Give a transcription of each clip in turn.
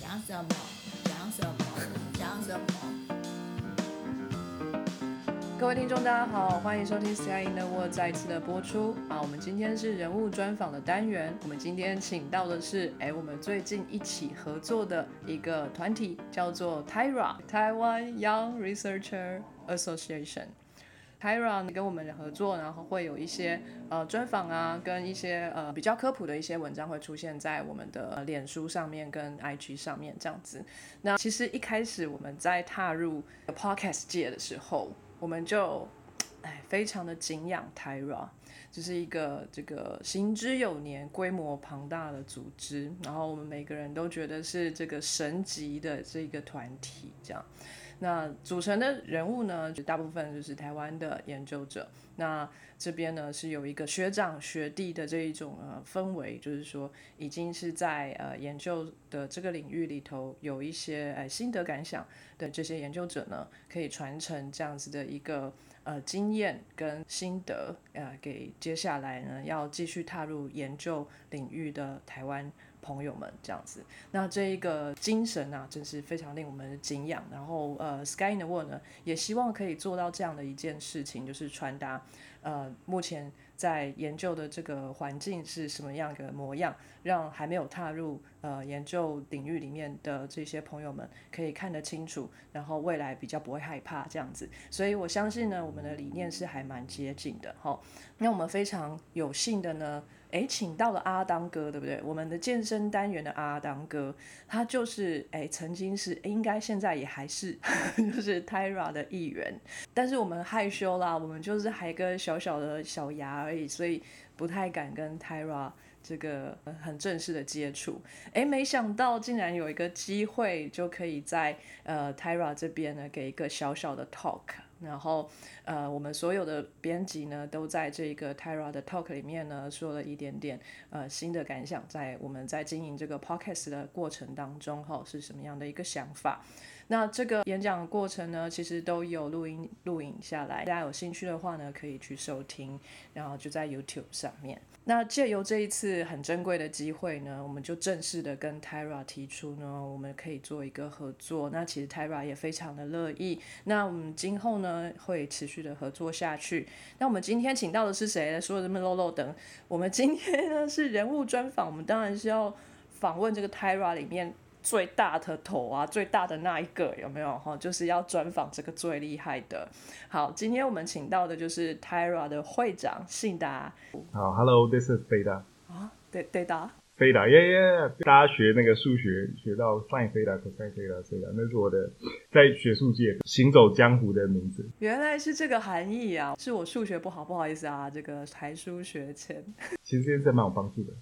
讲什么？讲什么？讲什么？各位听众，大家好，欢迎收听《Sky in the World》再一次的播出啊！我们今天是人物专访的单元，我们今天请到的是，哎，我们最近一起合作的一个团体，叫做 Tyra 台湾 Young Researcher Association。Tyra 跟我们合作，然后会有一些呃专访啊，跟一些呃比较科普的一些文章会出现在我们的脸书上面跟 IG 上面这样子。那其实一开始我们在踏入 Podcast 界的时候，我们就哎非常的敬仰 Tyra，就是一个这个行之有年、规模庞大的组织，然后我们每个人都觉得是这个神级的这个团体这样。那组成的人物呢，就大部分就是台湾的研究者。那这边呢是有一个学长学弟的这一种呃氛围，就是说已经是在呃研究的这个领域里头有一些呃心得感想的这些研究者呢，可以传承这样子的一个呃经验跟心得，呃给接下来呢要继续踏入研究领域的台湾。朋友们，这样子，那这一个精神啊，真是非常令我们敬仰。然后，呃，Sky in the World 呢，也希望可以做到这样的一件事情，就是传达，呃，目前在研究的这个环境是什么样的模样，让还没有踏入呃研究领域里面的这些朋友们可以看得清楚，然后未来比较不会害怕这样子。所以我相信呢，我们的理念是还蛮接近的。好，那我们非常有幸的呢。哎，请到了阿当哥，对不对？我们的健身单元的阿当哥，他就是哎，曾经是应该现在也还是 就是 Tyra 的一员，但是我们害羞啦，我们就是还个小小的小牙而已，所以不太敢跟 Tyra 这个很正式的接触。哎，没想到竟然有一个机会，就可以在呃 Tyra 这边呢，给一个小小的 talk。然后，呃，我们所有的编辑呢，都在这个 Tyra 的 talk 里面呢，说了一点点呃新的感想，在我们在经营这个 podcast 的过程当中，哈，是什么样的一个想法？那这个演讲过程呢，其实都有录音录影下来，大家有兴趣的话呢，可以去收听，然后就在 YouTube 上面。那借由这一次很珍贵的机会呢，我们就正式的跟 Tyra 提出呢，我们可以做一个合作。那其实 Tyra 也非常的乐意。那我们今后呢，会持续的合作下去。那我们今天请到的是谁呢？说的这么漏漏等，我们今天呢是人物专访，我们当然是要访问这个 Tyra 里面。最大的头啊，最大的那一个有没有哈？就是要专访这个最厉害的。好，今天我们请到的就是 Tyra 的会长信达。好，Hello，this is 飞达。啊，对对达。飞达，耶耶！大家学那个数学学到 sin 飞达 cos 飞达飞达，那是我的在学术界行走江湖的名字。原来是这个含义啊！是我数学不好，不好意思啊，这个才疏学浅。其实这件事蛮有帮助的。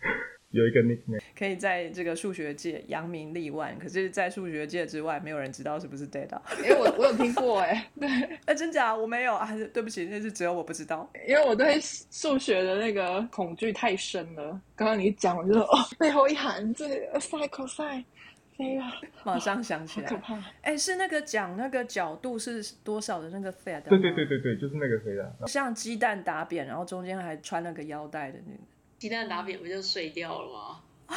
有一个 nickname，可以在这个数学界扬名立万，可是，在数学界之外，没有人知道是不是 data。因为我我有听过哎，对，哎，真假？我没有啊，对不起，那是只有我不知道。因为我对数学的那个恐惧太深了。刚刚你讲，我就说 哦，背后一喊这 sin cos，飞了，马上想起来，可怕。哎，是那个讲那个角度是多少的那个 theta？对对对对对，就是那个 theta。像鸡蛋打扁，然后中间还穿了个腰带的那个。鸡蛋打扁不就碎掉了吗？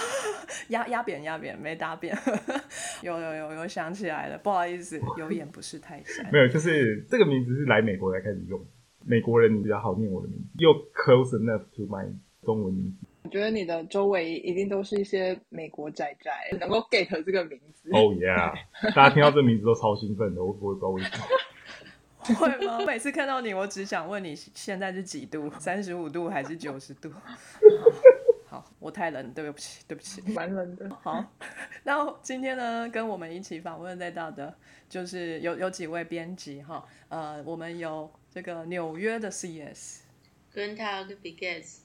压压扁压扁没打扁，有有有有想起来了，不好意思，有眼不识泰山。没有，就是这个名字是来美国才开始用，美国人比较好念我的名字，又 close enough to my 中文名字。我觉得你的周围一定都是一些美国仔仔，能够 get 这个名字。Oh yeah，大家听到这名字都超兴奋的，我不会知道为什么。会吗？每次看到你，我只想问你现在是几度？三十五度还是九十度？好，我太冷，对不起，对不起，蛮冷的。好，然后今天呢，跟我们一起访问在到的，就是有有几位编辑哈。呃，我们有这个纽约的 CS，跟他跟 Bigas。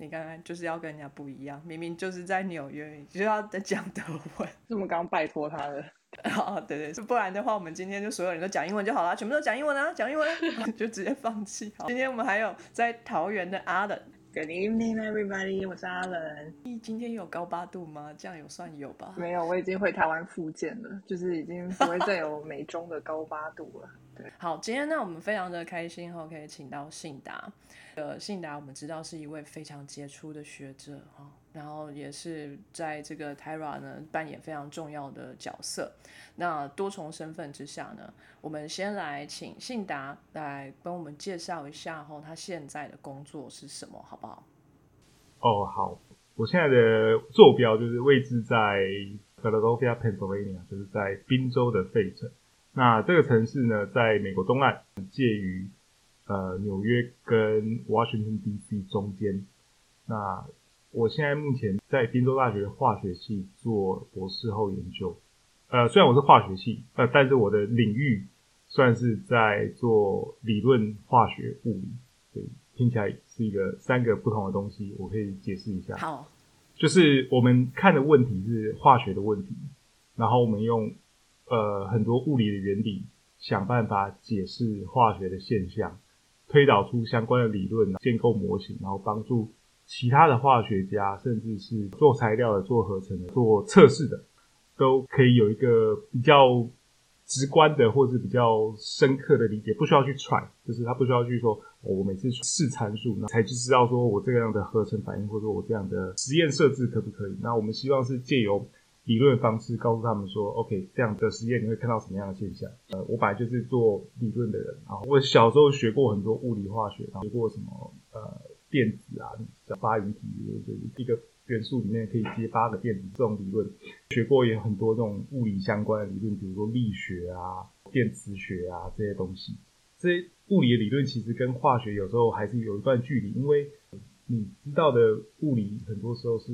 你刚刚就是要跟人家不一样，明明就是在纽约，就要讲德文。是我们刚拜托他的。哦，对对，不然的话，我们今天就所有人都讲英文就好了，全部都讲英文啊，讲英文 就直接放弃。好，今天我们还有在桃园的阿冷，Good evening everybody，我是阿冷。你今天有高八度吗？这样有算有吧？没有，我已经回台湾复健了，就是已经不会再有美中的高八度了。好，今天呢，我们非常的开心哈，可以请到信达。呃，信达我们知道是一位非常杰出的学者哈，然后也是在这个 Tyra 呢扮演非常重要的角色。那多重身份之下呢，我们先来请信达来帮我们介绍一下哈，他现在的工作是什么，好不好？哦，好，我现在的坐标就是位置在 Philadelphia, Pennsylvania，就是在宾州的费城。那这个城市呢，在美国东岸，介于呃纽约跟 Washington D.C. 中间。那我现在目前在宾州大学化学系做博士后研究。呃，虽然我是化学系，呃，但是我的领域算是在做理论化学物理。对，听起来是一个三个不同的东西，我可以解释一下。好，就是我们看的问题是化学的问题，然后我们用。呃，很多物理的原理，想办法解释化学的现象，推导出相关的理论，建构模型，然后帮助其他的化学家，甚至是做材料的、做合成的、做测试的，都可以有一个比较直观的，或是比较深刻的理解，不需要去揣，就是他不需要去说，我每次试参数，那才就知道说我这样的合成反应，或者我这样的实验设置可不可以？那我们希望是借由。理论方式告诉他们说，OK，这样的实验你会看到什么样的现象？呃，我本来就是做理论的人，啊我小时候学过很多物理化学，学过什么呃电子啊，叫八元体，就是一个元素里面可以接八个电子这种理论，学过也很多这种物理相关的理论，比如说力学啊、电磁学啊这些东西。这些物理的理论其实跟化学有时候还是有一段距离，因为你知道的物理很多时候是。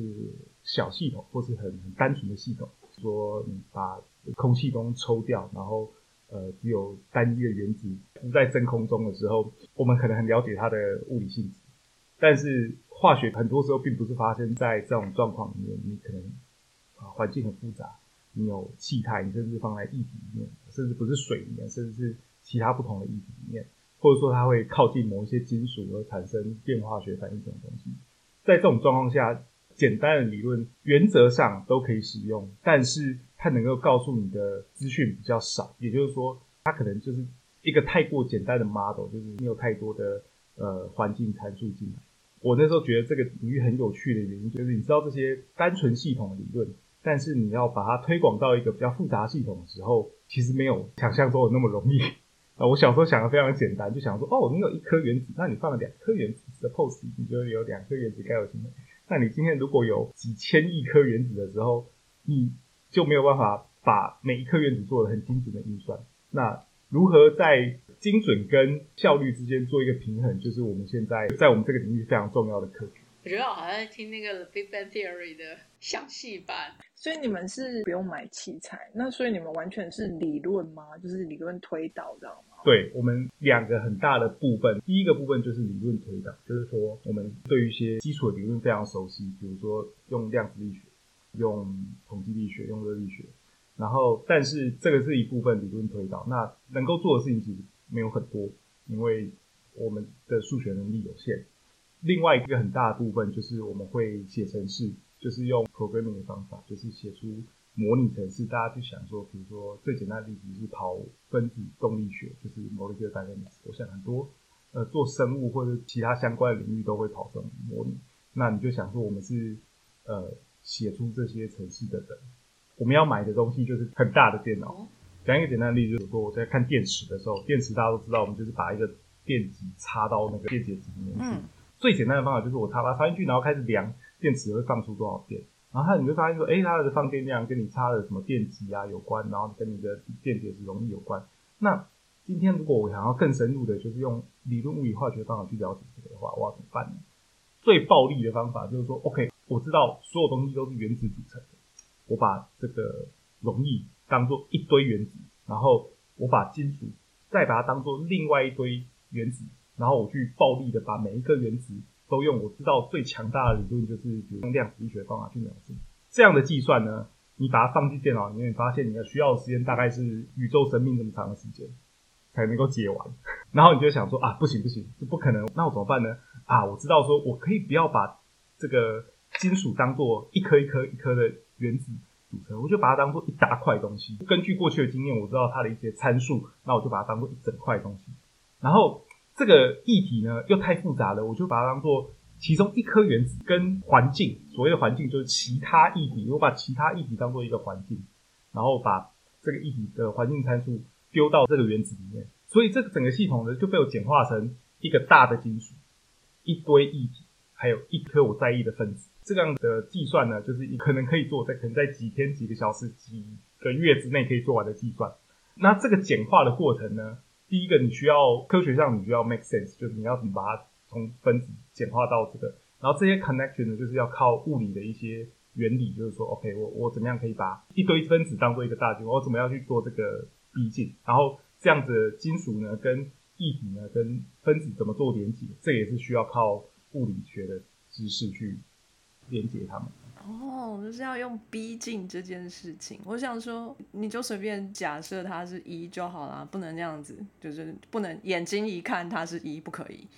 小系统或是很很单纯的系统，说你把空气中抽掉，然后呃只有单一的原子浮在真空中的时候，我们可能很了解它的物理性质。但是化学很多时候并不是发生在这种状况里面，你可能啊环境很复杂，你有气态，你甚至放在液体里面，甚至不是水里面，甚至是其他不同的液体里面，或者说它会靠近某一些金属而产生电化学反应这种东西，在这种状况下。简单的理论原则上都可以使用，但是它能够告诉你的资讯比较少，也就是说，它可能就是一个太过简单的 model，就是没有太多的呃环境参数进来。我那时候觉得这个领域很有趣的原因，就是你知道这些单纯系统的理论，但是你要把它推广到一个比较复杂系统的时候，其实没有想象中的那么容易啊。我小时候想的非常简单，就想说，哦，你有一颗原子，那你放了两颗原子，suppose 你觉得有两颗原子该有什么。那你今天如果有几千亿颗原子的时候，你就没有办法把每一颗原子做的很精准的运算。那如何在精准跟效率之间做一个平衡，就是我们现在在我们这个领域非常重要的课题。我觉得我好像在听那个 Big Bang Theory 的详细版。所以你们是不用买器材，那所以你们完全是理论吗？就是理论推导，知道吗？对我们两个很大的部分，第一个部分就是理论推导，就是说我们对于一些基础的理论非常熟悉，比如说用量子力学、用统计力学、用热力学。然后，但是这个是一部分理论推导，那能够做的事情其实没有很多，因为我们的数学能力有限。另外一个很大的部分就是我们会写程式，就是用 programming 的方法，就是写出。模拟城市，大家去想说，比如说最简单的例子是跑分子动力学，就是 molecular dynamics。我想很多呃做生物或者其他相关的领域都会跑这种模拟。那你就想说，我们是呃写出这些城市的人，我们要买的东西就是很大的电脑。讲一个简单的例子，就是说我在看电池的时候，电池大家都知道，我们就是把一个电极插到那个电解质里面去。最简单的方法就是我插它插进去，然后开始量电池会放出多少电。然后你会发现说，哎，它的放电量跟你插的什么电极啊有关，然后跟你的电解质容易有关。那今天如果我想要更深入的，就是用理论物理化学方法去了解这个的话，我要怎么办呢？最暴力的方法就是说，OK，我知道所有东西都是原子组成的，我把这个容易当做一堆原子，然后我把金属再把它当做另外一堆原子，然后我去暴力的把每一个原子。都用我知道最强大的理论，就是比如用量子力学方法去描述这样的计算呢。你把它放进电脑里面，你发现你要需要的时间大概是宇宙生命这么长的时间才能够解完。然后你就想说啊，不行不行，这不可能。那我怎么办呢？啊，我知道说我可以不要把这个金属当做一颗一颗一颗的原子，组成，我就把它当做一大块东西。根据过去的经验，我知道它的一些参数，那我就把它当做一整块东西。然后这个议题呢又太复杂了，我就把它当做其中一颗原子跟环境，所谓的环境就是其他议题，我把其他议题当做一个环境，然后把这个议题的环境参数丢到这个原子里面，所以这个整个系统呢就被我简化成一个大的金属，一堆议题，还有一颗我在意的分子。这样的计算呢，就是你可能可以做在可能在几天、几个小时、几个月之内可以做完的计算。那这个简化的过程呢，第一个你需要科学上你需要 make sense，就是你要怎么把它从分子简化到这个，然后这些 connection 呢，就是要靠物理的一些原理，就是说，OK，我我怎么样可以把一堆分子当做一个大金，我怎么样去做这个逼近，然后这样子的金属呢跟液体呢跟分子怎么做连接，这也是需要靠物理学的知识去。连接他们哦，就是要用逼近这件事情。我想说，你就随便假设它是一就好啦，不能那样子，就是不能眼睛一看它是一，不可以。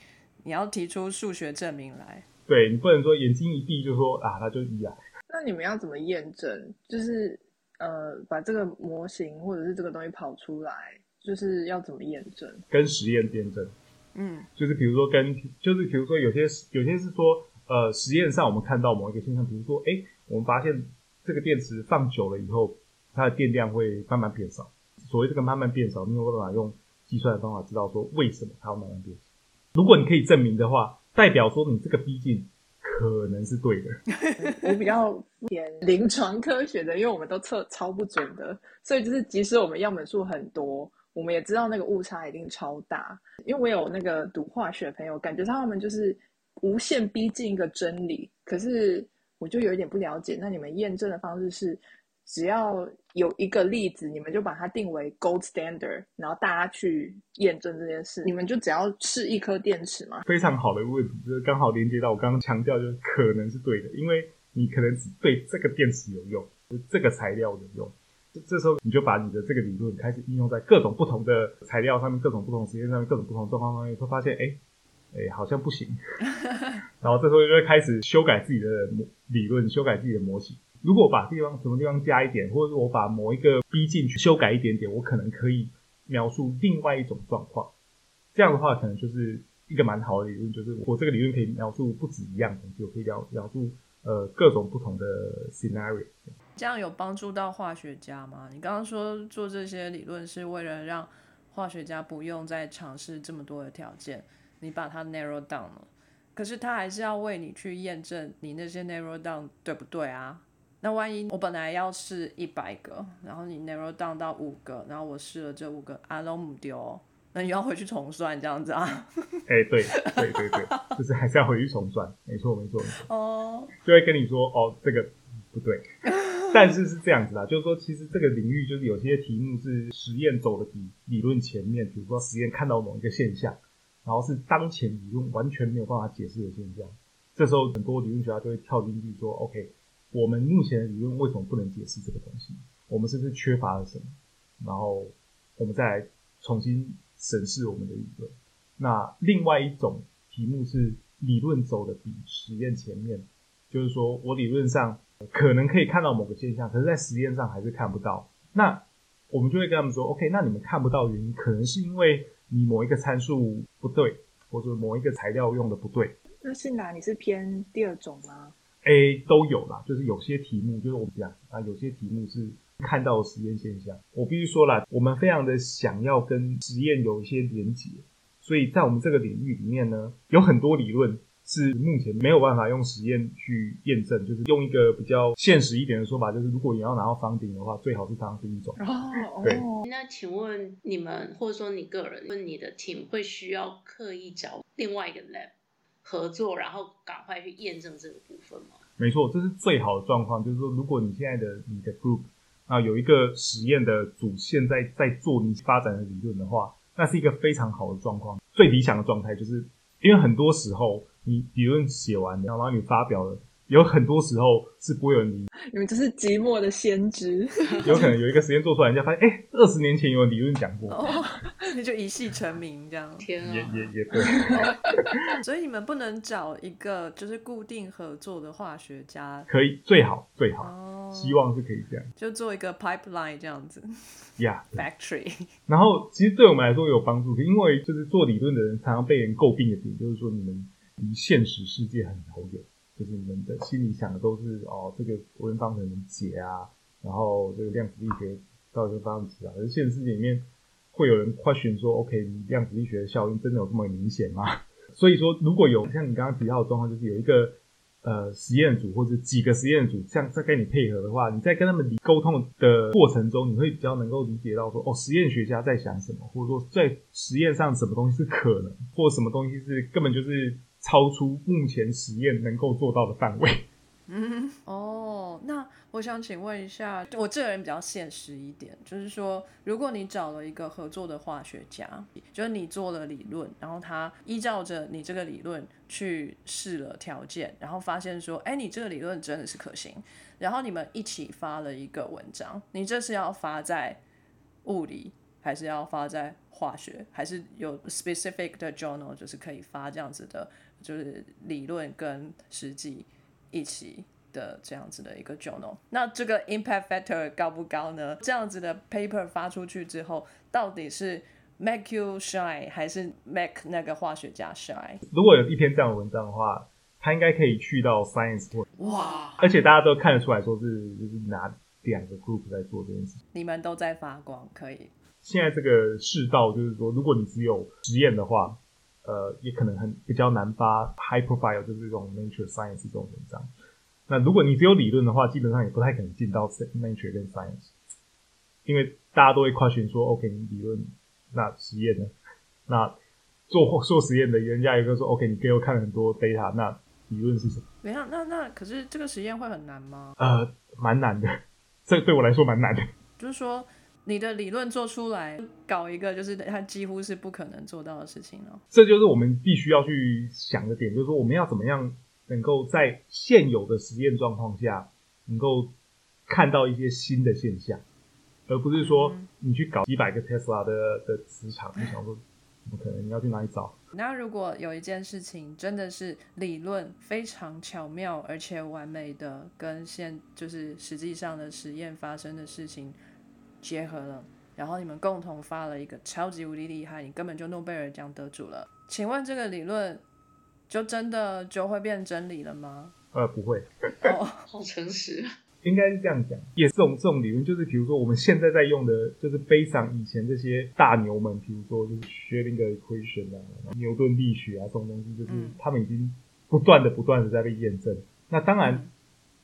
你要提出数学证明来。对你不能说眼睛一闭就说啊，它就一啊。那你们要怎么验证？就是呃，把这个模型或者是这个东西跑出来，就是要怎么验证？跟实验验证。嗯，就是比如说跟，就是比如说有些有些是说。呃，实验上我们看到某一个现象，比如说，哎，我们发现这个电池放久了以后，它的电量会慢慢变少。所谓这个慢慢变少，你有办法用计算的方法知道说为什么它会慢慢变少。如果你可以证明的话，代表说你这个逼近可能是对的。我比较偏临床科学的，因为我们都测超不准的，所以就是即使我们样本数很多，我们也知道那个误差一定超大。因为我有那个读化学朋友，感觉他们就是。无限逼近一个真理，可是我就有一点不了解。那你们验证的方式是，只要有一个例子，你们就把它定为 gold standard，然后大家去验证这件事。你们就只要试一颗电池吗？非常好的问题，就是刚好连接到我刚刚强调，就是可能是对的，因为你可能只对这个电池有用，就这个材料有用。这时候你就把你的这个理论开始应用在各种不同的材料上面，各种不同实验上面，各种不同状况上面，会发现，哎。哎，好像不行。然后这时候就会开始修改自己的理论，修改自己的模型。如果把地方什么地方加一点，或者我把某一个逼进去修改一点点，我可能可以描述另外一种状况。这样的话，可能就是一个蛮好的理论，就是我这个理论可以描述不止一样东西，我可以描描述呃各种不同的 scenario。这样有帮助到化学家吗？你刚刚说做这些理论是为了让化学家不用再尝试这么多的条件。你把它 narrow down 了，可是他还是要为你去验证你那些 narrow down 对不对啊？那万一我本来要试一百个，然后你 narrow down 到五个，然后我试了这五个阿龙姆丢，那你要回去重算这样子啊？哎，对对对对，就是还是要回去重算，没错没错没错。哦，就会跟你说哦，这个不对，但是是这样子啊，就是说其实这个领域就是有些题目是实验走的比理论前面，比如说实验看到某一个现象。然后是当前理论完全没有办法解释的现象，这时候很多理论学家就会跳进去说：“OK，我们目前的理论为什么不能解释这个东西？我们是不是缺乏了什么？然后我们再来重新审视我们的理论。”那另外一种题目是理论走的比实验前面，就是说我理论上可能可以看到某个现象，可是在实验上还是看不到。那我们就会跟他们说：“OK，那你们看不到原因，可能是因为。”你某一个参数不对，或者某一个材料用的不对，那是哪你是偏第二种吗？A 都有啦，就是有些题目就是我们讲啊，有些题目是看到实验现象。我必须说啦，我们非常的想要跟实验有一些连结，所以在我们这个领域里面呢，有很多理论。是目前没有办法用实验去验证，就是用一个比较现实一点的说法，就是如果你要拿到房顶的话，最好是当第一种。哦，对。那请问你们，或者说你个人，问你的 team 会需要刻意找另外一个 lab 合作，然后赶快去验证这个部分吗？没错，这是最好的状况。就是说，如果你现在的你的 group 啊有一个实验的主线在在做你发展的理论的话，那是一个非常好的状况。最理想的状态就是，因为很多时候。你理论写完，然后你发表了，有很多时候是不会有人理。你们就是寂寞的先知。有可能有一个实验做出来，人家发现，哎，二十年前有理论讲过，那就一戏成名这样。天啊，也也也对。所以你们不能找一个就是固定合作的化学家，可以最好最好。希望是可以这样就做一个 pipeline 这样子，Yeah，factory。然后其实对我们来说有帮助，因为就是做理论的人常常被人诟病的点，就是说你们离现实世界很遥远，就是你们的心里想的都是哦，这个微分方程能解啊，然后这个量子力学到底是方程啊，可是现实世界里面会有人 question 说，OK，量子力学的效应真的有这么明显吗？所以说，如果有像你刚刚提到的状况，就是有一个呃实验组或者几个实验组，像在跟你配合的话，你在跟他们沟通的过程中，你会比较能够理解到说，哦，实验学家在想什么，或者说在实验上什么东西是可能，或什么东西是根本就是超出目前实验能够做到的范围。嗯，哦，那我想请问一下，我这个人比较现实一点，就是说，如果你找了一个合作的化学家，就是你做了理论，然后他依照着你这个理论去试了条件，然后发现说，哎，你这个理论真的是可行，然后你们一起发了一个文章，你这是要发在物理，还是要发在化学，还是有 specific 的 journal，就是可以发这样子的，就是理论跟实际。一起的这样子的一个 journal，那这个 impact factor 高不高呢？这样子的 paper 发出去之后，到底是 make you shine 还是 make 那个化学家 shine？如果有一篇这样的文章的话，它应该可以去到 Science 或哇，而且大家都看得出来说是就是哪两个 group 在做这件事。你们都在发光，可以。现在这个世道就是说，如果你只有实验的话。呃，也可能很比较难发 high profile，就是这种 Nature Science 这种文章。那如果你只有理论的话，基本上也不太可能进到 Nature 跟 Science，因为大家都会 question 说，OK，你理论那实验呢？那做做实验的人家一个说，OK，你给我看很多 data，那理论是什么？没有，那那可是这个实验会很难吗？呃，蛮难的，这对我来说蛮难的。就是说。你的理论做出来，搞一个就是它几乎是不可能做到的事情了。这就是我们必须要去想的点，就是说我们要怎么样能够在现有的实验状况下，能够看到一些新的现象，而不是说你去搞几百个 Tesla 的的磁场，你想说怎么可能？你要去哪里找？那如果有一件事情真的是理论非常巧妙而且完美的，跟现就是实际上的实验发生的事情。结合了，然后你们共同发了一个超级无敌厉害，你根本就诺贝尔奖得主了。请问这个理论就真的就会变真理了吗？呃，不会。哦，好诚实。应该是这样讲，也是这种这种理论，就是比如说我们现在在用的，就是背上以前这些大牛们，比如说就是薛定谔 equation 啊、牛顿力学啊这种东西，就是他们已经不断的不断的在被验证。那当然，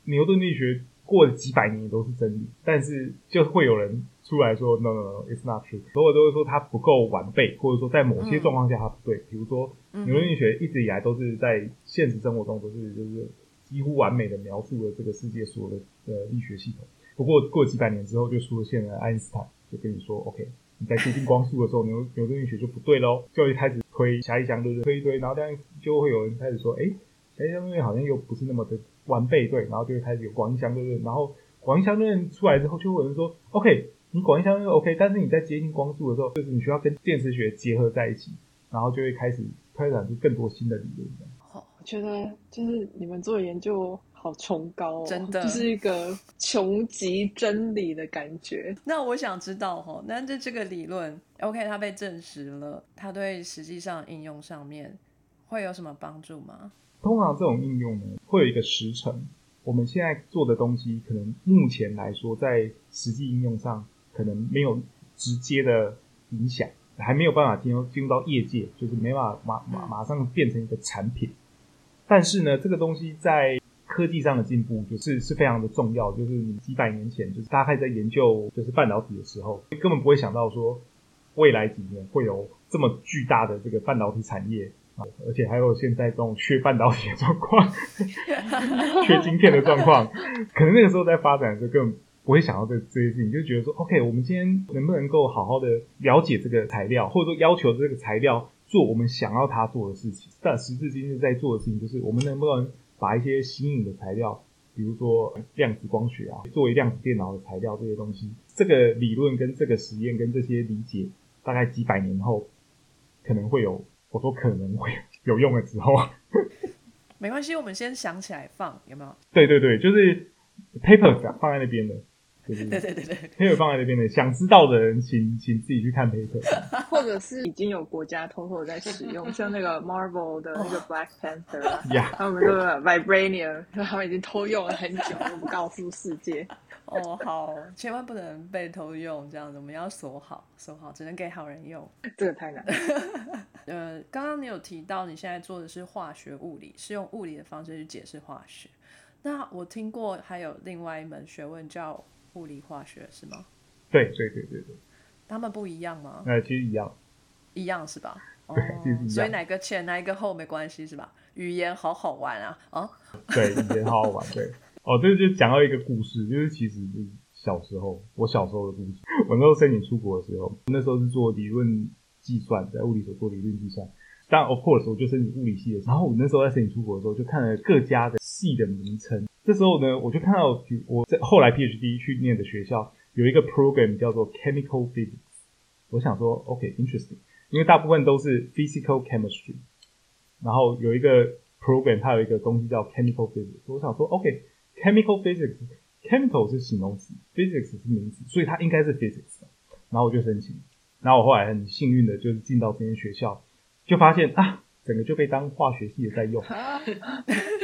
牛顿力学。过了几百年也都是真理，但是就会有人出来说 “no no no，it's not true”，所有都会说它不够完备，或者说在某些状况下它不对。比如说牛顿力学一直以来都是在现实生活中都是就是几乎完美的描述了这个世界所有的呃力学系统。不过过几百年之后，就出现了爱因斯坦，就跟你说 “OK，你在接近光速的时候，牛牛顿力学就不对喽”，就会开始推狭义相对论，推一推，然后这样就会有人开始说：“哎，狭义相对论好像又不是那么的。”完备对，然后就会开始有广义相对论，然后广义相对论出来之后，就会有人说，OK，你广义相对论 OK，但是你在接近光速的时候，就是你需要跟电磁学结合在一起，然后就会开始推展出更多新的理论。好，我觉得就是你们做的研究好崇高，真的就是一个穷极真理的感觉。那我想知道哈，那这这个理论 OK，它被证实了，它对实际上应用上面会有什么帮助吗？通常这种应用呢，会有一个时程。我们现在做的东西，可能目前来说，在实际应用上，可能没有直接的影响，还没有办法进入进入到业界，就是没办法马马马上变成一个产品。但是呢，这个东西在科技上的进步，就是是非常的重要。就是你几百年前，就是大家在研究就是半导体的时候，根本不会想到说，未来几年会有这么巨大的这个半导体产业。而且还有现在这种缺半导体的状况，缺晶片的状况，可能那个时候在发展的时候根本不会想到这这些事情，就觉得说，OK，我们今天能不能够好好的了解这个材料，或者说要求这个材料做我们想要它做的事情。但时至今日在做的事情，就是我们能不能把一些新颖的材料，比如说量子光学啊，作为量子电脑的材料这些东西，这个理论跟这个实验跟这些理解，大概几百年后可能会有。我说可能会 有用的时候，没关系，我们先想起来放，有没有？对对对，就是 paper 放在那边的，就是对对对对，paper 放在那边的，想知道的人请请自己去看 paper。或者是已经有国家偷偷在使用，像那个 Marvel 的那个 Black Panther 他们那个 Vibranium，他们已经偷用了很久，都不告诉世界。哦好，千万不能被偷用，这样子我们要锁好，锁好，只能给好人用。这个太难了。呃，刚刚你有提到你现在做的是化学物理，是用物理的方式去解释化学。那我听过还有另外一门学问叫物理化学，是吗？对对对对对，他们不一样吗？呃，其实一样。一样是吧？哦对所以哪个前哪一个后没关系是吧？语言好好玩啊！哦，对，语言好好玩。对，哦，这就讲到一个故事，就是其实就是小时候，我小时候的故事。我那时候申请出国的时候，那时候是做理论计算，在物理所做理论计算。但 of course 我就申请物理系的，然后我那时候在申请出国的时候，就看了各家的系的名称。这时候呢，我就看到我在后来 PhD 去念的学校有一个 program 叫做 Chemical Physics。我想说，OK，interesting，、因为大部分都是 physical chemistry，然后有一个 program 它有一个东西叫 chemical physics。我想说，OK，chemical、physics，chemical 是形容词，physics 是名词，所以它应该是 physics。然后我就申请，然后我后来很幸运的就是进到这间学校，就发现啊，整个就被当化学系的在用，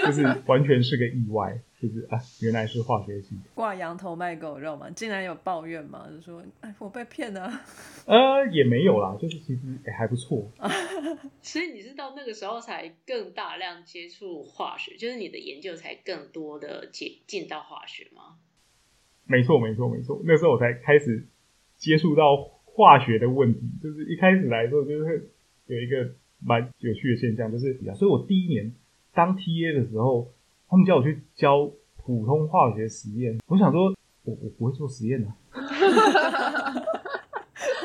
就是完全是个意外，就是啊，原来是化学系。挂羊头卖狗肉嘛，竟然有抱怨嘛，就说哎我被骗了。呃，也没有啦，就是其实也、还不错。所以你是到那个时候才更大量接触化学，就是你的研究才更多的接进到化学吗？没错，没错，没错。那时候我才开始接触到化学的问题，就是一开始来的时候，就是有一个蛮有趣的现象，就是，所以我第一年当 TA 的时候，他们叫我去教普通化学实验，我想说，我我不会做实验的、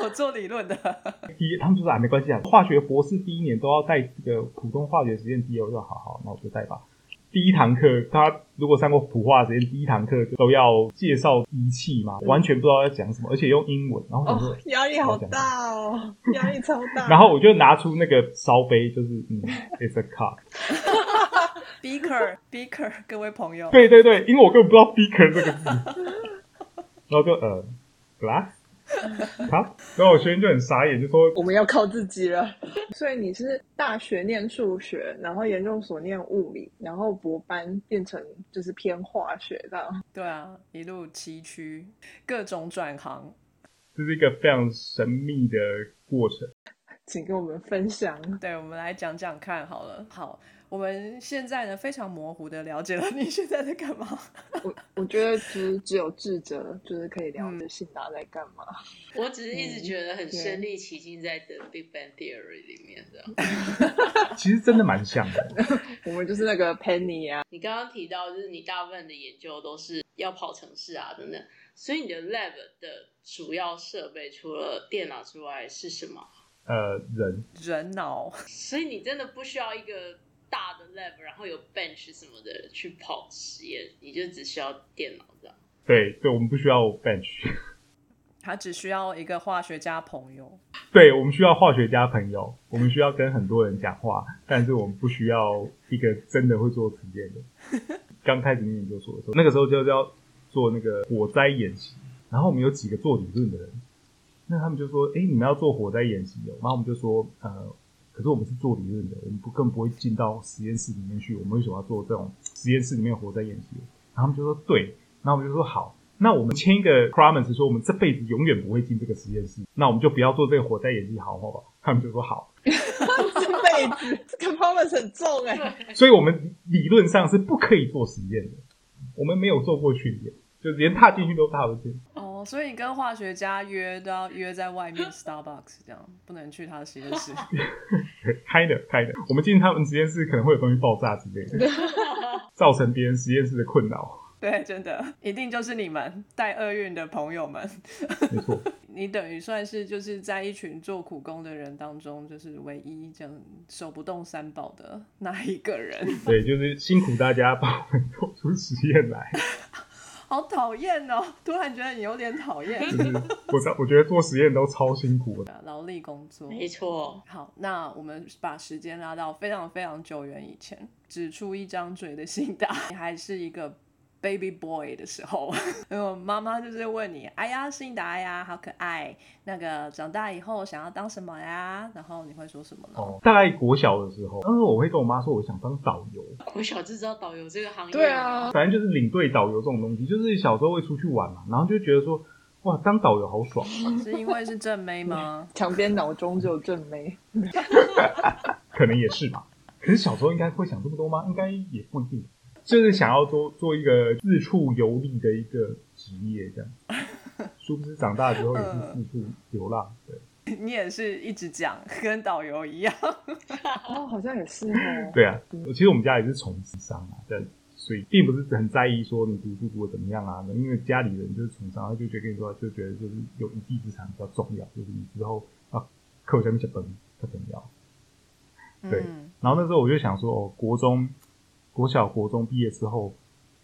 我做理论的，第一，他们就说啊，没关系啊，化学博士第一年都要带这个普通化学实验 TA，我说好好，那我就带吧。第一堂课，他如果上过普化实验，第一堂课都要介绍仪器嘛，完全不知道要讲什么，而且用英文，然后我想说哦，压力好大哦，压力超大。然后我就拿出那个烧杯，就是嗯，it's a cup。Beaker beaker，各位朋友，对对对，因为我根本不知道 beaker 这个字，然后就呃 glass cup，然后我学生就很傻眼，就说我们要靠自己了。所以你是大学念数学，然后研究所念物理，然后博班变成就是偏化学这样。对啊，一路崎岖，各种转行。这是一个非常神秘的过程。请跟我们分享。对，我们来讲讲看好了。好，我们现在呢非常模糊的了解了 你现在在干嘛。我我觉得只只有智者就是可以了解信达在干嘛。我只是一直嗯觉得很身临其境在 The Big Bang Theory 里面的。其实真的蛮像的，我们就是那个 Penny 啊，你刚刚提到，就是你大部分的研究都是要跑城市啊等等，所以你的 lab 的主要设备除了电脑之外是什么？呃，人人脑，所以你真的不需要一个大的 lab，然后有 bench 什么的去跑实验，你就只需要电脑这样。对对，我们不需要 bench，他只需要一个化学家朋友。对我们需要化学家朋友，我们需要跟很多人讲话，但是我们不需要一个真的会做实验的。刚开始念研究所的时候，那个时候就是要做那个火灾演习，然后我们有几个做理论的人，那他们就说：“哎，你们要做火灾演习哦。”然后我们就说：“呃，可是我们是做理论的，我们不更不会进到实验室里面去，我们为什么要做这种实验室里面的火灾演习？”然后他们就说：“对。”然后我们就说：“好。”那我们签一个 promise 说，我们这辈子永远不会进这个实验室，那我们就不要做这个火灾演习，好不好？他们就说好，这辈子这个 promise 很重哎、所以我们理论上是不可以做实验的，我们没有做过训练，就连踏进去都踏不进。哦，所以你跟化学家约都要约在外面 Starbucks 这样，不能去他的实验室。开的开的，我们进他们实验室可能会有东西爆炸之类的，造成别人实验室的困扰。对，真的，一定就是你们带厄运的朋友们。没错，你等于算是就是在一群做苦工的人当中，就是唯一这样手不动三宝的那一个人。对，就是辛苦大家帮我们做出实验来。好讨厌哦！突然觉得你有点讨厌就是我我觉得做实验都超辛苦的。劳力工作。没错，好，那我们把时间拉到非常非常久远以前，指出一张嘴的信达，你还是一个 baby boy 的时候，然后妈妈就是问你，哎呀，信达呀，好可爱，那个长大以后想要当什么呀？然后你会说什么呢？哦，大概国小的时候，当时我会跟我妈说，我想当导游。我小就知道导游这个行业。对啊，反正就是领队导游这种东西，就是小时候会出去玩嘛，然后就觉得说，哇，当导游好爽。是因为是正妹吗？墙边脑中只有正妹，可能也是吧。可是小时候应该会想这么多吗？应该也不一定。就是想要做做一个四处游历的一个职业，这样。殊不知长大之后也是四处流浪。对，你也是一直讲跟导游一样。哦，好像也是哦。对啊，其实我们家也是从事商啊，对，所以并不是很在意说你读书读的怎么样啊。因为家里人就是从商，他就觉得跟你说，就觉得就是有一技之长比较重要，就是你之后啊，课下面写本特重要。对，然后那时候我就想说，哦，国中。国小、国中毕业之后，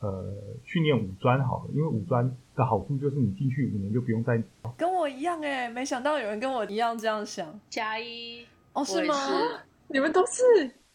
呃，去念五专好了，因为五专的好处就是你进去五年就不用再跟我一样哎，没想到有人跟我一样这样想。加一哦，是吗？你们都是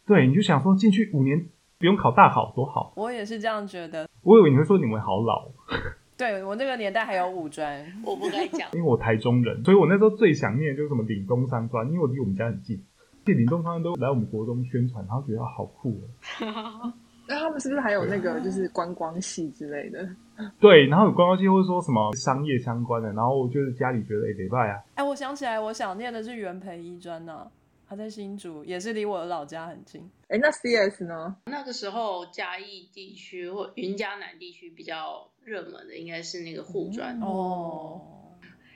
对，你就想说进去五年不用考大考多好。我也是这样觉得。我以为你会说你们好老。对我那个年代还有五专，我不敢讲，因为我台中人，所以我那时候最想念就是什么岭东商专，因为我离我们家很近，这岭东商专都来我们国中宣传，然后觉得好酷哦。那他们是不是还有那个就是观光系之类的？对，然后有观光系或者说什么商业相关的，然后就是家里觉得哎，得拜啊。哎，我想起来，我想念的是元培医专呢，他在新竹，也是离我的老家很近。哎，那 CS 呢？那个时候嘉义地区或云嘉南地区比较热门的应该是那个护专哦。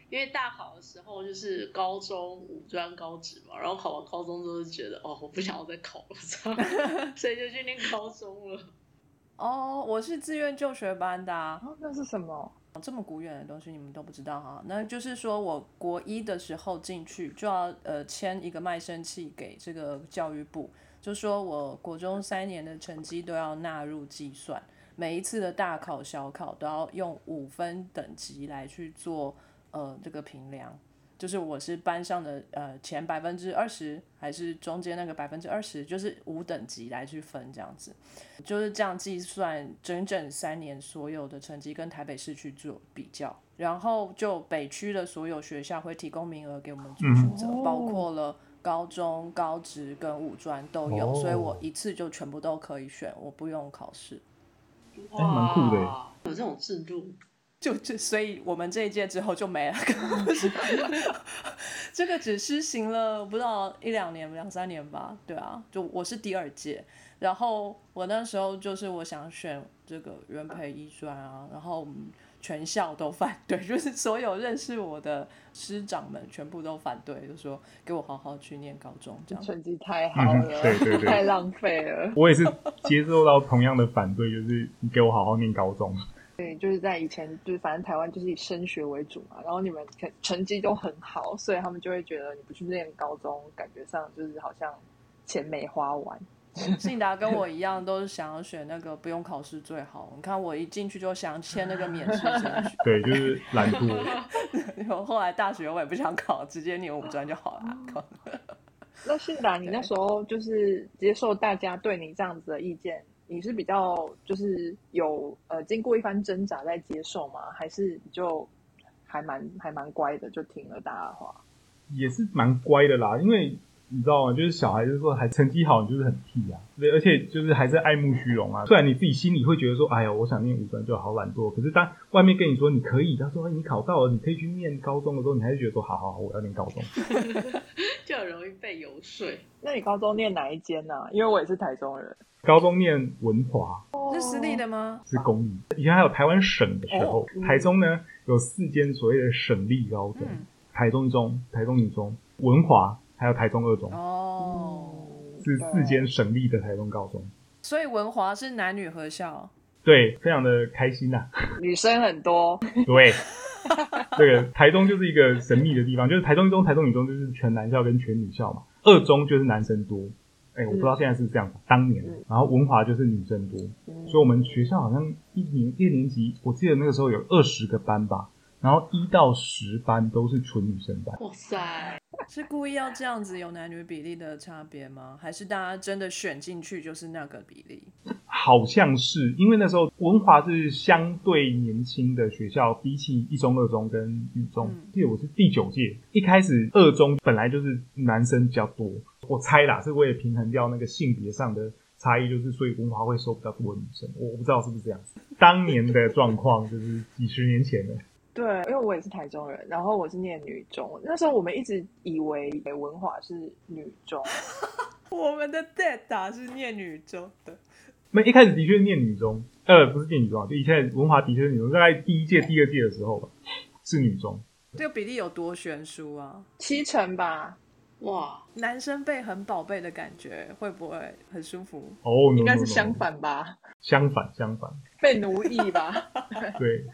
因为大考的时候就是高中五专高职嘛，然后考完高中之后就觉得哦，我不想要再考了，所以就去念高中了。哦，我是自愿就学班的啊。那是什么？这么古远的东西你们都不知道哈？那就是说我国一的时候进去就要呃签一个卖身契给这个教育部，就说我国中三年的成绩都要纳入计算，每一次的大考小考都要用五分等级来去做。呃，这个评量。就是我是班上的呃前百分之二十，还是中间那个百分之二十，就是五等级来去分这样子，就是这样计算整整三年所有的成绩跟台北市去做比较，然后就北区的所有学校会提供名额给我们做选择，包括了高中、高职跟五专都有，所以我一次就全部都可以选，我不用考试。蛮酷的，有这种制度。就就，所以我们这一届之后就没了。这个只施行了不到一两年、两三年吧。对啊，就我是第二届，然后我那时候就是我想选这个原培医专啊，然后全校都反对，就是所有认识我的师长们全部都反对，就说给我好好去念高中，这样成绩太好了，对对对，太浪费了。我也是接受到同样的反对，就是你给我好好念高中。对，就是在以前，就是反正台湾就是以升学为主嘛，然后你们成成绩都很好，所以他们就会觉得你不去念高中，感觉上就是好像钱没花完。信达跟我 一样，都是想要选那个不用考试最好。你看我一进去就想签那个免试证据，对，就是懒惰。后后来大学我也不想考，直接念五专就好了。那信达，你那时候就是接受大家对你这样子的意见。你是比较就是有呃经过一番挣扎在接受吗？还是就还蛮还蛮乖的，就听了大家的话？也是蛮乖的啦，因为你知道吗？就是小孩子说还成绩好，你就是很屁啊，对，而且就是还是爱慕虚荣啊。虽然你自己心里会觉得说，哎呀，我想念五专就好懒惰，可是当外面跟你说你可以，他说你考到了，你可以去念高中的时候，你还是觉得说，好好好，我要念高中 就很容易被游说。那你高中念哪一间呢？因为我也是台中人。高中念文华，是私立的吗？是公立。以前还有台湾省的时候，台中呢有四间所谓的省立高中：台中一中、台中女中、文华，还有台中二中。哦，是四间省立的台中高中。所以文华是男女合校。对，非常的开心呐，女生很多。对，这个台中就是一个神秘的地方，就是台中一中、台中女中就是全男校跟全女校嘛，二中就是男生多。哎，我不知道现在是这样当年，然后文华就是女生多，所以我们学校好像一年一年级，我记得那个时候有二十个班吧，然后一到十班都是纯女生班。哇塞，是故意要这样子有男女比例的差别吗？还是大家真的选进去就是那个比例？好像是因为那时候文华是相对年轻的学校，比起一中、二中跟女中，嗯记得我是第九届，一开始二中本来就是男生比较多，我猜啦是为了平衡掉那个性别上的差异，就是所以文华会收比较多的女生，我我不知道是不是这样子。当年的状况就是几十年前的，对，因为我也是台中人，然后我是念女中，那时候我们一直以为文华是女中，我们的 data 是念女中的，那一开始的确是念女中，呃，不是念女中啊，就以前文华的确是女中，大概第一届、第二届的时候吧，是女中。这个比例有多悬殊啊？七成吧，哇，男生被很宝贝的感觉，会不会很舒服？哦，应该是相，反吧，相反，相反，被奴役吧。对，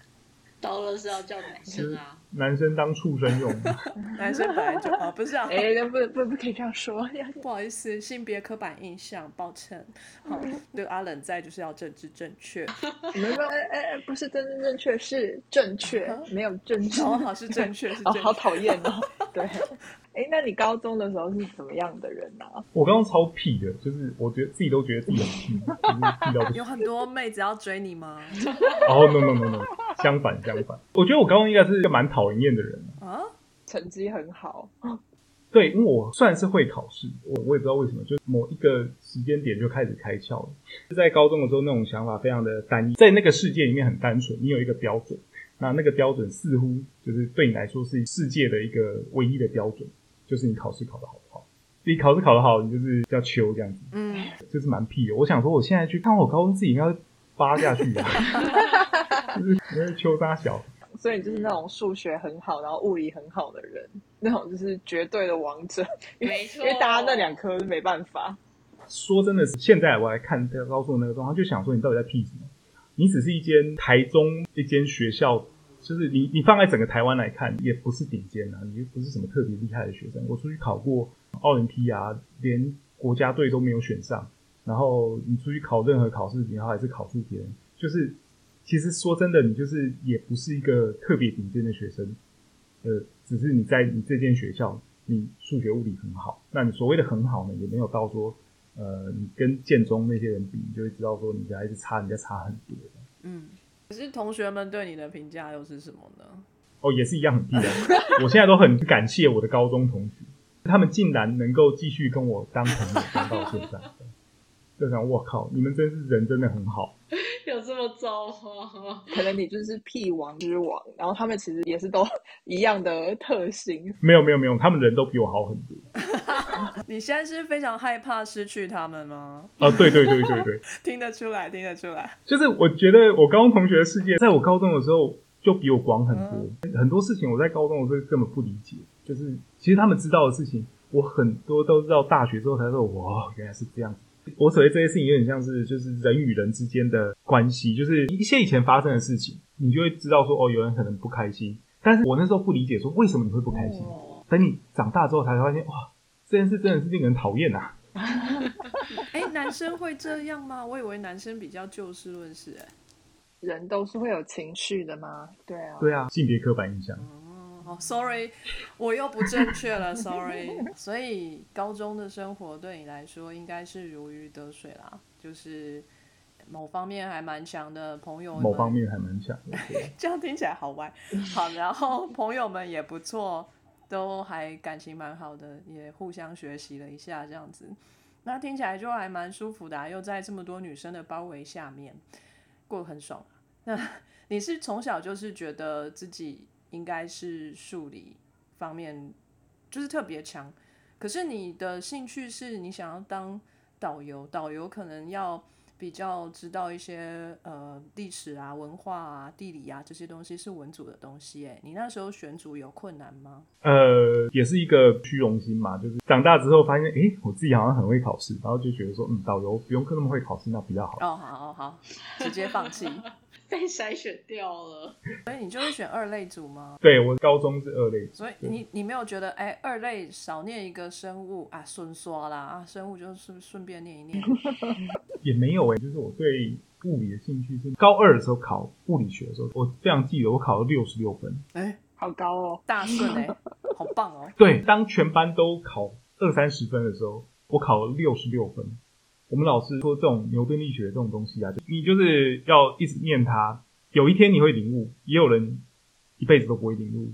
到了是要叫男生啊，男生当畜生用。男生本来就啊，不是啊，哎、那不不不可以这样说，不好意思，性别刻板印象，抱歉。好，对阿冷在就是要政治正确，你们说，哎哎哎，不是政治正确，是正确，没有正确。哦，好是正确是哦，正确。好讨厌哦。对，哎，那你高中的时候是怎么样的人啊？我刚刚超屁的，就是我觉得自己都觉得自己很屁，就是屁到不行 有。很多妹子要追你吗？哦，no no no no，相反相反，我觉得我高中应该是一个蛮讨人厌的人。啊，成绩很好，对，因为我算是会考试，我我也不知道为什么，就某一个时间点就开始开窍了。在高中的时候，那种想法非常的单一，在那个世界里面很单纯，你有一个标准，那那个标准似乎就是对你来说是世界的一个唯一的标准，就是你考试考得好不好。你考试考得好，你就是叫秋这样子，嗯，就是蛮屁的。我想说，我现在去看我高中自己应该会扒下去啊，就是因为秋大小。所以你就是那种数学很好，然后物理很好的人，那种就是绝对的王者。没错因为大家那两科是没办法。说真的是，现在我来看这个高中的那个状况，就想说你到底在屁什么？你只是一间台中一间学校，就是你你放在整个台湾来看，也不是顶尖啊，你又不是什么特别厉害的学生。我出去考过奥林匹亚，连国家队都没有选上，然后你出去考任何考试，然后还是考出别人，就是其实说真的，你就是也不是一个特别顶尖的学生，呃，只是你在你这间学校，你数学物理很好，那你所谓的很好呢，也没有到说。呃，你跟建中那些人比，你就会知道说你家还是差人家差很多。嗯，可是同学们对你的评价又是什么呢？哦，也是一样很低的。我现在都很感谢我的高中同学，他们竟然能够继续跟我当朋友，当到现在。就想，我靠，你们真是人真的很好。有这么糟吗？可能你就是屁王之王，然后他们其实也是都 一样的特性。没有没有没有，他们人都比我好很多。你现在是非常害怕失去他们吗？啊，对对对对对，听得出来，听得出来。就是我觉得我高中同学的世界，在我高中的时候就比我广很多，很多事情我在高中的时候根本不理解，就是其实他们知道的事情，我很多都是到大学之后才说，哇，原来是这样子。我所谓这些事情有点像是就是人与人之间的关系，就是一些以前发生的事情，你就会知道说哦，有人可能不开心，但是我那时候不理解说为什么你会不开心，哦等你长大之后才发现哇，这件事真的是令人讨厌啊。哎、男生会这样吗？我以为男生比较就事论事、哎，人都是会有情绪的吗？对啊，对啊，性别刻板印象。哦，sorry，我又不正确了，sorry。所以高中的生活对你来说应该是如鱼得水啦，就是某方面还蛮强的朋友，某方面还蛮强的。这样听起来好歪。好，然后朋友们也不错，都还感情蛮好的，也互相学习了一下这样子。那听起来就还蛮舒服的、啊，又在这么多女生的包围下面，过得很爽、啊。那 你是从小就是觉得自己应该是数理方面就是特别强，可是你的兴趣是你想要当导游，导游可能要比较知道一些呃历史啊、文化啊、地理啊这些东西是文组的东西。哎，你那时候选组有困难吗？呃，也是一个虚荣心嘛，就是长大之后发现，诶，我自己好像很会考试，然后就觉得说，嗯，导游不用那么会考试，那比较好。哦，好好好，直接放弃。被筛选掉了。所以你就是选二类组吗？对我高中是二类，所以你你没有觉得哎、二类少念一个生物啊，顺刷啦啊，生物就是顺便念一念。也没有哎，就是我对物理的兴趣是高二的时候考物理学的时候，我非常记得我考了六十六分。哎、好高哦。大顺哎、好棒哦。对，当全班都考二三十分的时候，我考了六十六分，我们老师说，这种牛顿力学这种东西啊，就你就是要一直念它，有一天你会领悟，也有人一辈子都不会领悟，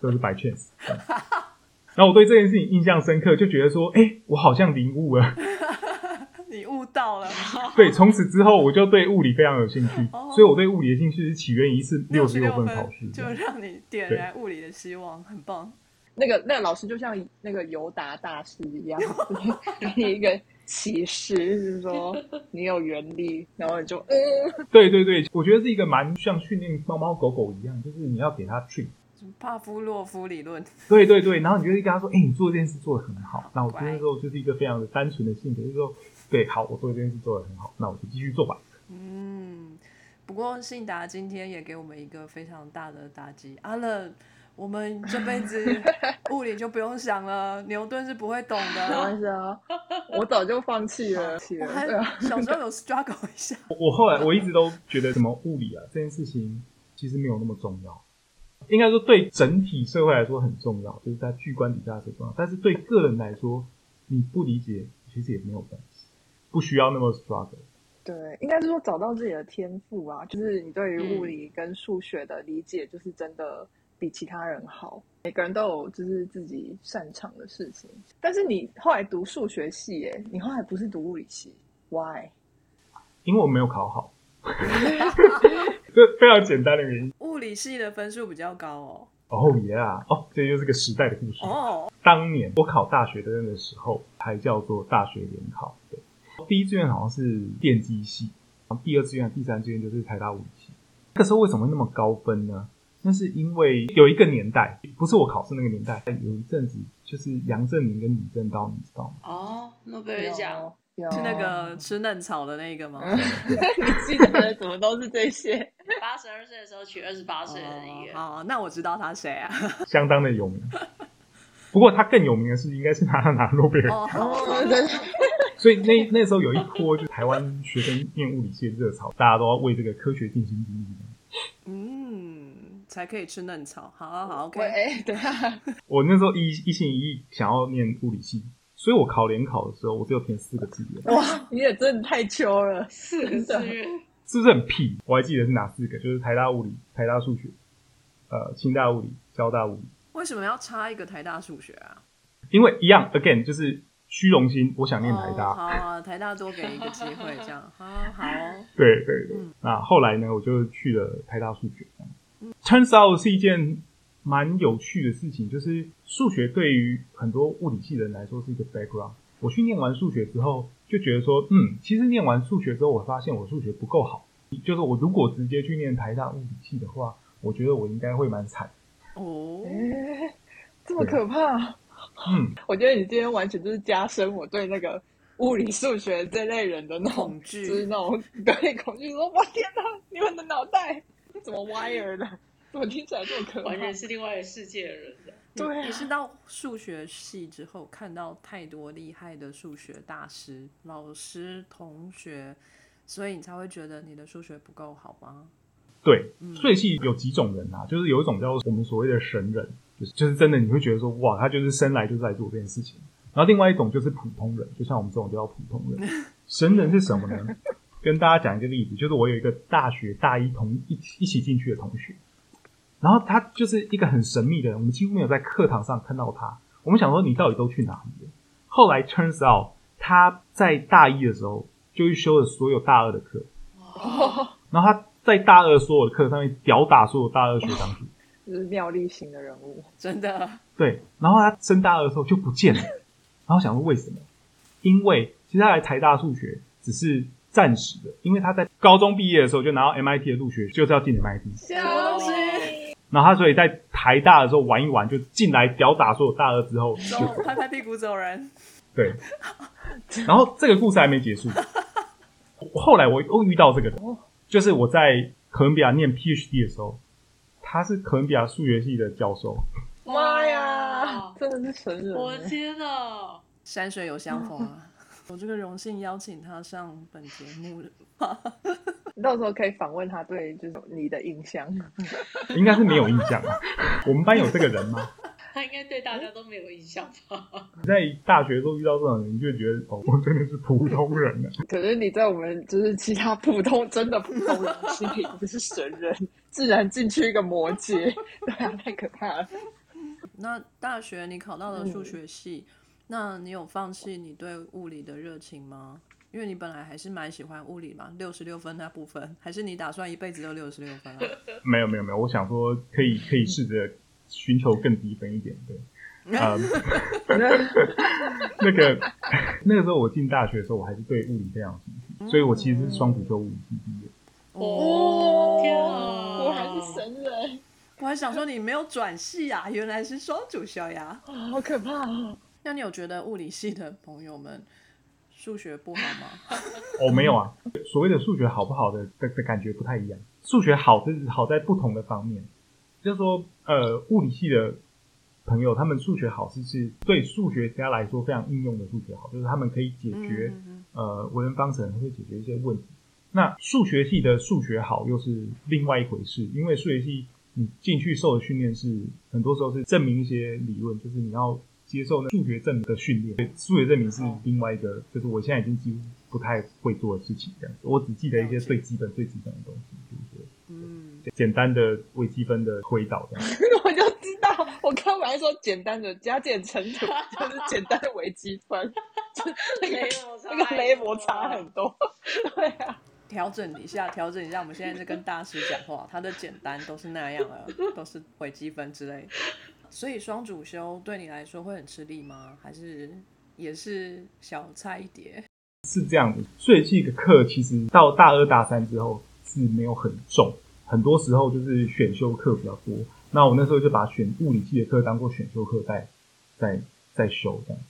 都是 by chance。然后我对这件事情印象深刻，就觉得说，哎、我好像领悟了。你悟到了，对，从此之后我就对物理非常有兴趣，哦所以我对物理的兴趣是起源于一次六十六分考试。就让你点燃物理的希望，很棒。那个那个老师就像那个尤达大师一样，给你一个启示，就是说 你有原力，然后你就嗯，对对对，我觉得是一个蛮像训练猫猫狗狗一样，就是你要给它 treat。什么帕夫洛夫理论，对对对，然后你就会跟他说：“哎、你做这件事做的很好。”那我乖那时候就是一个非常的单纯的性格，就是说：“对，好，我做这件事做的很好，那我就继续做吧。嗯，不过信达今天也给我们一个非常大的打击。阿乐，我们这辈子 物理就不用想了，牛顿是不会懂的没的。关系啊，我早就放弃了，小时候有 struggle 一下，我 ”我后来我一直都觉得，什么物理啊这件事情其实没有那么重要，应该说对整体社会来说很重要，就是在巨观底下是重要，但是对个人来说，你不理解其实也没有关系，不需要那么 struggle。对，应该是说找到自己的天赋啊，就是你对于物理跟数学的理解，就是真的比其他人好。每个人都有就是自己擅长的事情，但是你后来读数学系，耶，你后来不是读物理系，why？因为我没有考好，这非常简单的原因。物理系的分数比较高哦。哦耶啊！哦，这就是个时代的故事。哦，当年我考大学的那个时候，还叫做大学联考。对，第一志愿好像是电机系，然后第二志愿、第三志愿就是台大物理系。那个时候为什么会那么高分呢？那是因为有一个年代，不是我考试那个年代，有一阵子就是杨振宁跟李政道，你知道吗？哦，诺贝尔奖，有是那个吃嫩草的那个吗？嗯 你记得的怎么都是这些？八十二岁的时候娶二十八岁的那个，哦，那我知道他谁啊？相当的有名。不过他更有名的是，应该是他拿诺贝尔奖，哦，对，所以那那时候有一波，就台湾学生念物理系的热潮，大家都要为这个科学尽心尽力。嗯，才可以吃嫩草。好好好，OK。喂，哎，等一下，我那时候一一心一意想要念物理系，所以我考联考的时候，我只有填四个志愿，哇，你也真的太秋了，四个是不是很屁？我还记得是哪四个，就是台大物理、台大数学、呃，清大物理、交大物理。为什么要插一个台大数学啊？因为一样，again 就是虚荣心，我想念台大。哦、好啊，台大多给一个机会，这样好好 哦。对对对。那后来呢，我就去了台大数学。这样 Turns out 是一件蛮有趣的事情，就是数学对于很多物理系的人来说是一个 background。我去念完数学之后，就觉得说，嗯，其实念完数学之后，我发现我数学不够好。就是我如果直接去念台大物理系的话，我觉得我应该会蛮惨。哦，哎，这么可怕？嗯，我觉得你今天完全就是加深我对那个物理、数学这类人的那种恐惧就是那种对恐惧。说，我天哪，你们的脑袋怎么 wire 的？怎么听起来这么可怕？完全是另外一个世界的人的。对啊你是到数学系之后看到太多厉害的数学大师、老师、同学，所以你才会觉得你的数学不够好吗？对，数学系有几种人啊，就是有一种叫我们所谓的神人，就是就是真的你会觉得说，哇，他就是生来就是在做这件事情。然后另外一种就是普通人，就像我们这种叫普通人。神人是什么呢？跟大家讲一个例子，就是我有一个大学大一同一一起进去的同学，然后他就是一个很神秘的人，我们几乎没有在课堂上看到他。我们想说你到底都去哪里了？后来 turns out 他在大一的时候就去修了所有大二的课，然后他在大二所有的课上面吊打所有大二学长姐。就是妙力型的人物。真的，对，然后他升大二的时候就不见了，然后想说为什么？因为其实他来台大数学只是暂时的，因为他在高中毕业的时候就拿到 MIT 的入学，就是要进 MIT，什么东西然后他所以在台大的时候玩一玩，就进来屌打所有大二之后拍拍屁股走人。对，然后这个故事还没结束，我后来我又遇到这个人，就是我在哥伦比亚念 PhD 的时候，他是哥伦比亚数学系的教授。妈呀，真的是神人！我的天哪！山水有相逢啊！我这个荣幸邀请他上本节目，你到时候可以访问他对就是你的印象。应该是没有印象啊。我们班有这个人吗？他应该对大家都没有印象吧？在大学的时候遇到这种人，你就会觉得哦，我真的是普通人了。可是你在我们就是其他普通真的普通人心里不是神人，自然进去一个魔界，对啊，太可怕了。那大学你考到了数学系，那你有放弃你对物理的热情吗？因为你本来还是蛮喜欢物理嘛，六十六分那部分，还是你打算一辈子都六十六分啊？没有没有没有，我想说可以可以试着寻求更低分一点，对。啊、那个那个时候我进大学的时候，我还是对物理非常有兴趣，所以我其实是双主修物理系毕业。哦天啊我还是神人，我还想说你没有转系啊，原来是双主修呀。啊好可怕哦！那你有觉得物理系的朋友们数学不好吗？哦，没有啊，所谓的数学好不好的的的感觉不太一样。数学好就是好在不同的方面，就是说，呃，物理系的朋友他们数学好是是对数学家来说非常应用的数学好，就是他们可以解决、嗯呃微分方程会解决一些问题。那数学系的数学好又是另外一回事，因为数学系你进去受的训练是很多时候是证明一些理论，就是你要接受那数学证明的训练。数学证明是另外一个，就是我现在已经几乎不太会做的事情，这样子。我只记得一些最基本、最基本的东西，比如说嗯，简单的微积分的推导这样。我就知道，我刚本来说简单的加减乘除 就是简单的微积分，就那个那个雷摩差很多。对啊，调整一下，调整一下。我们现在在跟大师讲话，他的简单都是那样的，都是微积分之类的。所以双主修对你来说会很吃力吗？还是也是小菜一碟？是这样的，数学系的课其实到大二大三之后是没有很重，很多时候就是选修课比较多。那我那时候就把选物理系的课当做选修课在在在修这样，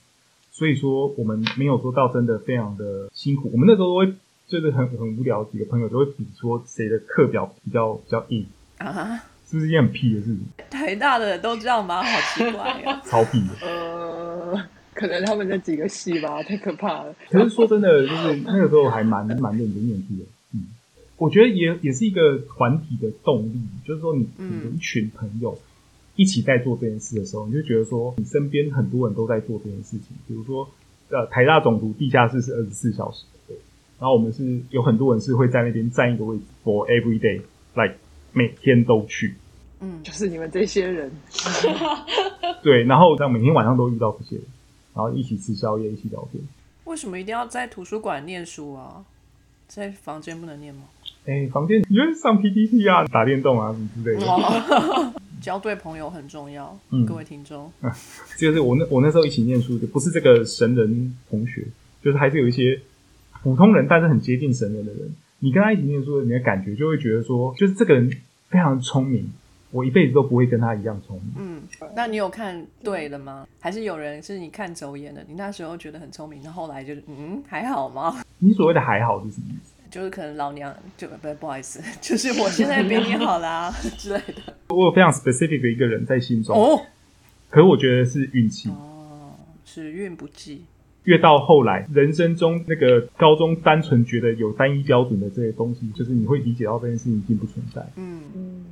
所以说我们没有说到真的非常的辛苦。我们那时候都会就是很很无聊，几个朋友都会比说谁的课表比较比较硬，啊，是不是一件很屁的事情？台大的人都这样吗？好奇怪呀。超屁的。呃，可能他们那几个系吧，太可怕了。可是说真的，就是那个时候还蛮蛮认真念书的。嗯，我觉得也也是一个团体的动力，就是说你嗯你有一群朋友一起在做这件事的时候，你就觉得说你身边很多人都在做这件事情。比如说，呃，台大总图地下室是二十四小时的，对。然后我们是有很多人是会在那边占一个位置，for every day，like 每天都去。嗯，就是你们这些人，对，然后在每天晚上都遇到这些人，然后一起吃宵夜，一起聊天。为什么一定要在图书馆念书啊？在房间不能念吗？哎，房间你就是上 PPT 啊，打电动啊什么之类的。哦，交对朋友很重要，嗯各位听众。就是我那我那时候一起念书的，不是这个神人同学，就是还是有一些普通人，但是很接近神人的人。你跟他一起念书，你的感觉就会觉得说，就是这个人非常聪明，我一辈子都不会跟他一样聪明。嗯，那你有看对了吗？还是有人是你看走眼的？你那时候觉得很聪明，那后后来就是嗯还好吗？你所谓的还好是什么意思？就是可能老娘就不不好意思，就是我现在比你好啦 之类的。我有非常 specific 的一个人在心中，哦可是我觉得是运气。哦，时运不济。越到后来，人生中那个高中单纯觉得有单一标准的这些东西，就是你会理解到这件事情已经不存在。嗯，嗯，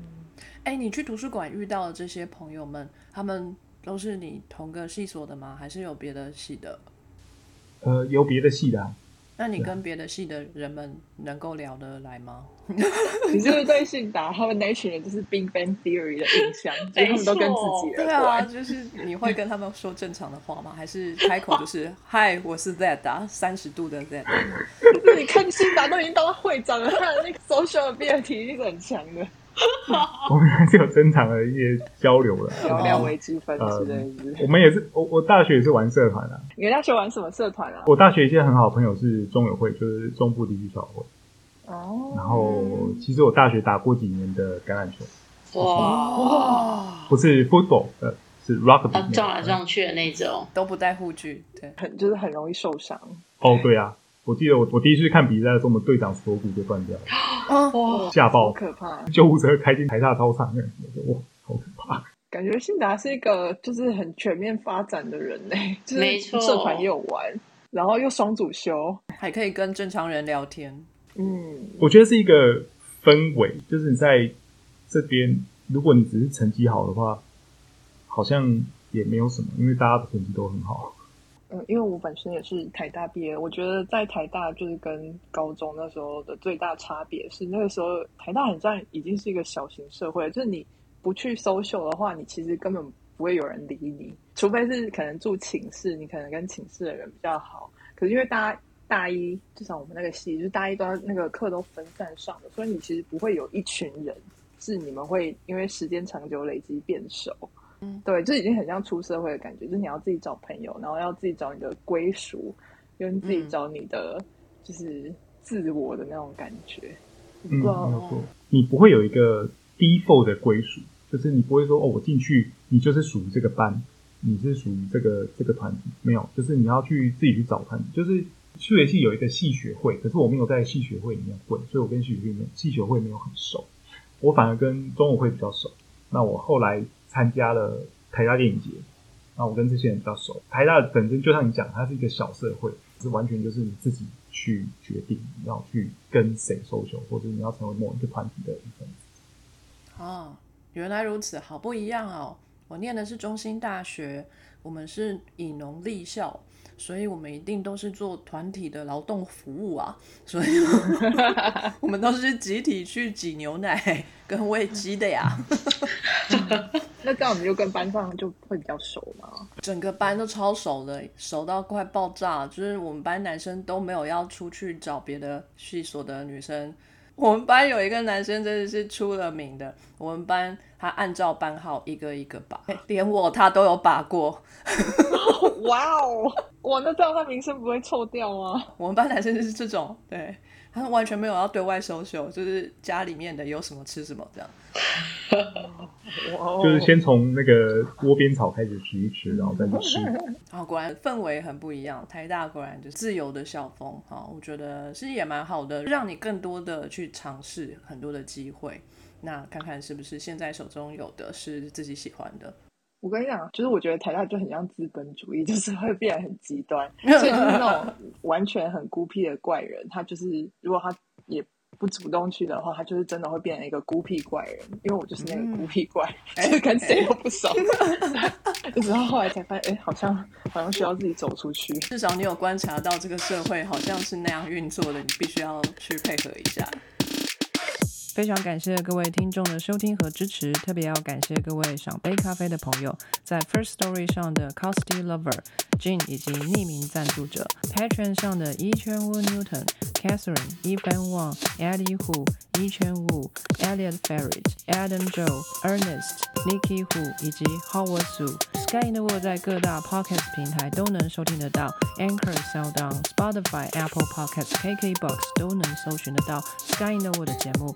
哎，你去图书馆遇到的这些朋友们，他们都是你同个系所的吗？还是有别的系的？呃，有别的系的、啊，那你跟别的系的人们能够聊得来吗？你是不是对信达他们那群人就是 Big Bang Theory 的印象？就是他们都跟自己对啊，就是你会跟他们说正常的话吗？还是开口就是 Hi，，我是 Z 达，三十度的 Z。就是你看信达都已经当会长了，他的那个 social ability 是很强的，我们还是有正常的一些交流的。聊聊微积分之呃类的。我们也是，我我大学也是玩社团的、啊。你大学玩什么社团啊？我大学一些很好的朋友是中友会，就是中部地区校会。哦，然后，其实我大学打过几年的橄榄球，哇，不是 football，呃，是。他撞来撞去的那种，都不带护具，对，很就是很容易受伤。哦，对啊，我记得我我第一次看比赛的时候，我们队长锁骨就断掉了，哦，吓好爆，可怕！救护车开进台大操场那哇，好可怕。感觉信达是一个就是很全面发展的人呢，就是社团也有玩，然后又双主修。还可以跟正常人聊天。嗯，我觉得是一个氛围，就是你在这边，如果你只是成绩好的话，好像也没有什么，因为大家的成绩都很好。嗯，因为我本身也是台大毕业，我觉得在台大就是跟高中那时候的最大差别是，那个时候台大很像已经是一个小型社会，就是你不去 social 的话，你其实根本不会有人理你，除非是可能住寝室，你可能跟寝室的人比较好。可是因为大大一，至少我们那个系，就是大一都那个课都分散上的，所以你其实不会有一群人是你们会因为时间长久累积变熟。对，这已经很像出社会的感觉，就是你要自己找朋友，然后要自己找你的归属，跟自己找你的就是自我的那种感觉。嗯，没有错，你不会有一个 default 的归属，就是你不会说哦，我进去你就是属于这个班，你是属于这个这个团体，没有，就是你要去自己去找团体。就是数学系有一个系学会，可是我没有在系学会里面混，所以我跟系学会系学会没有很熟，我反而跟中文会比较熟。那我后来。参加了台大电影节，那我跟这些人比较熟。台大本身就像你讲，它是一个小社会，是完全就是你自己去决定你要去跟谁收球，或者你要成为某一个团体的一份子。哦，原来如此，好不一样哦。我念的是中心大学，我们是以农立校。所以我们一定都是做团体的劳动服务啊，所以 我们都是集体去挤牛奶跟喂鸡的呀。那这样我们就跟班上就会比较熟嘛。整个班都超熟的，熟到快爆炸。就是我们班男生都没有要出去找别的系所的女生。我们班有一个男生真的是出了名的，我们班他按照班号一个一个拔，连我他都有拔过。哇哦，哇，那这样他名声不会臭掉吗？我们班男生就是这种，对。他完全没有要对外收秀，就是家里面的有什么吃什么这样。就是先从那个窝边草开始吃一吃，然后再去吃。啊，果然氛围很不一样。台大果然就是自由的校风，哈，我觉得其实也蛮好的，让你更多的去尝试很多的机会。那看看是不是现在手中有的是自己喜欢的。我跟你讲，就是我觉得台大就很像资本主义，就是会变得很极端，所以就是那种完全很孤僻的怪人。他就是如果他也不主动去的话，他就是真的会变成一个孤僻怪人。因为我就是那个孤僻怪，就是跟谁都不熟。一直到后来才发现，哎，好像好像需要自己走出去。至少你有观察到这个社会好像是那样运作的，你必须要去配合一下。非常感谢各位听众的收听和支持，特别要感谢各位赏杯咖啡的朋友，在 First Story 上的 Costy Lover、Jean 以及匿名赞助者，Patron 上的 Yi Chen Wu Newton、Catherine、Evan Wang、Eddie Hu、Yi Chen Wu、Elliot Ferret、Adam Joe、Ernest、Nikki Hu 以及 Howard Su。Sky in the World 在各大 Podcast 平台都能收听得到，Anchor、SoundOn、Spotify、Apple Podcasts、KKBox 都能搜寻得到 Sky in the World 的节目。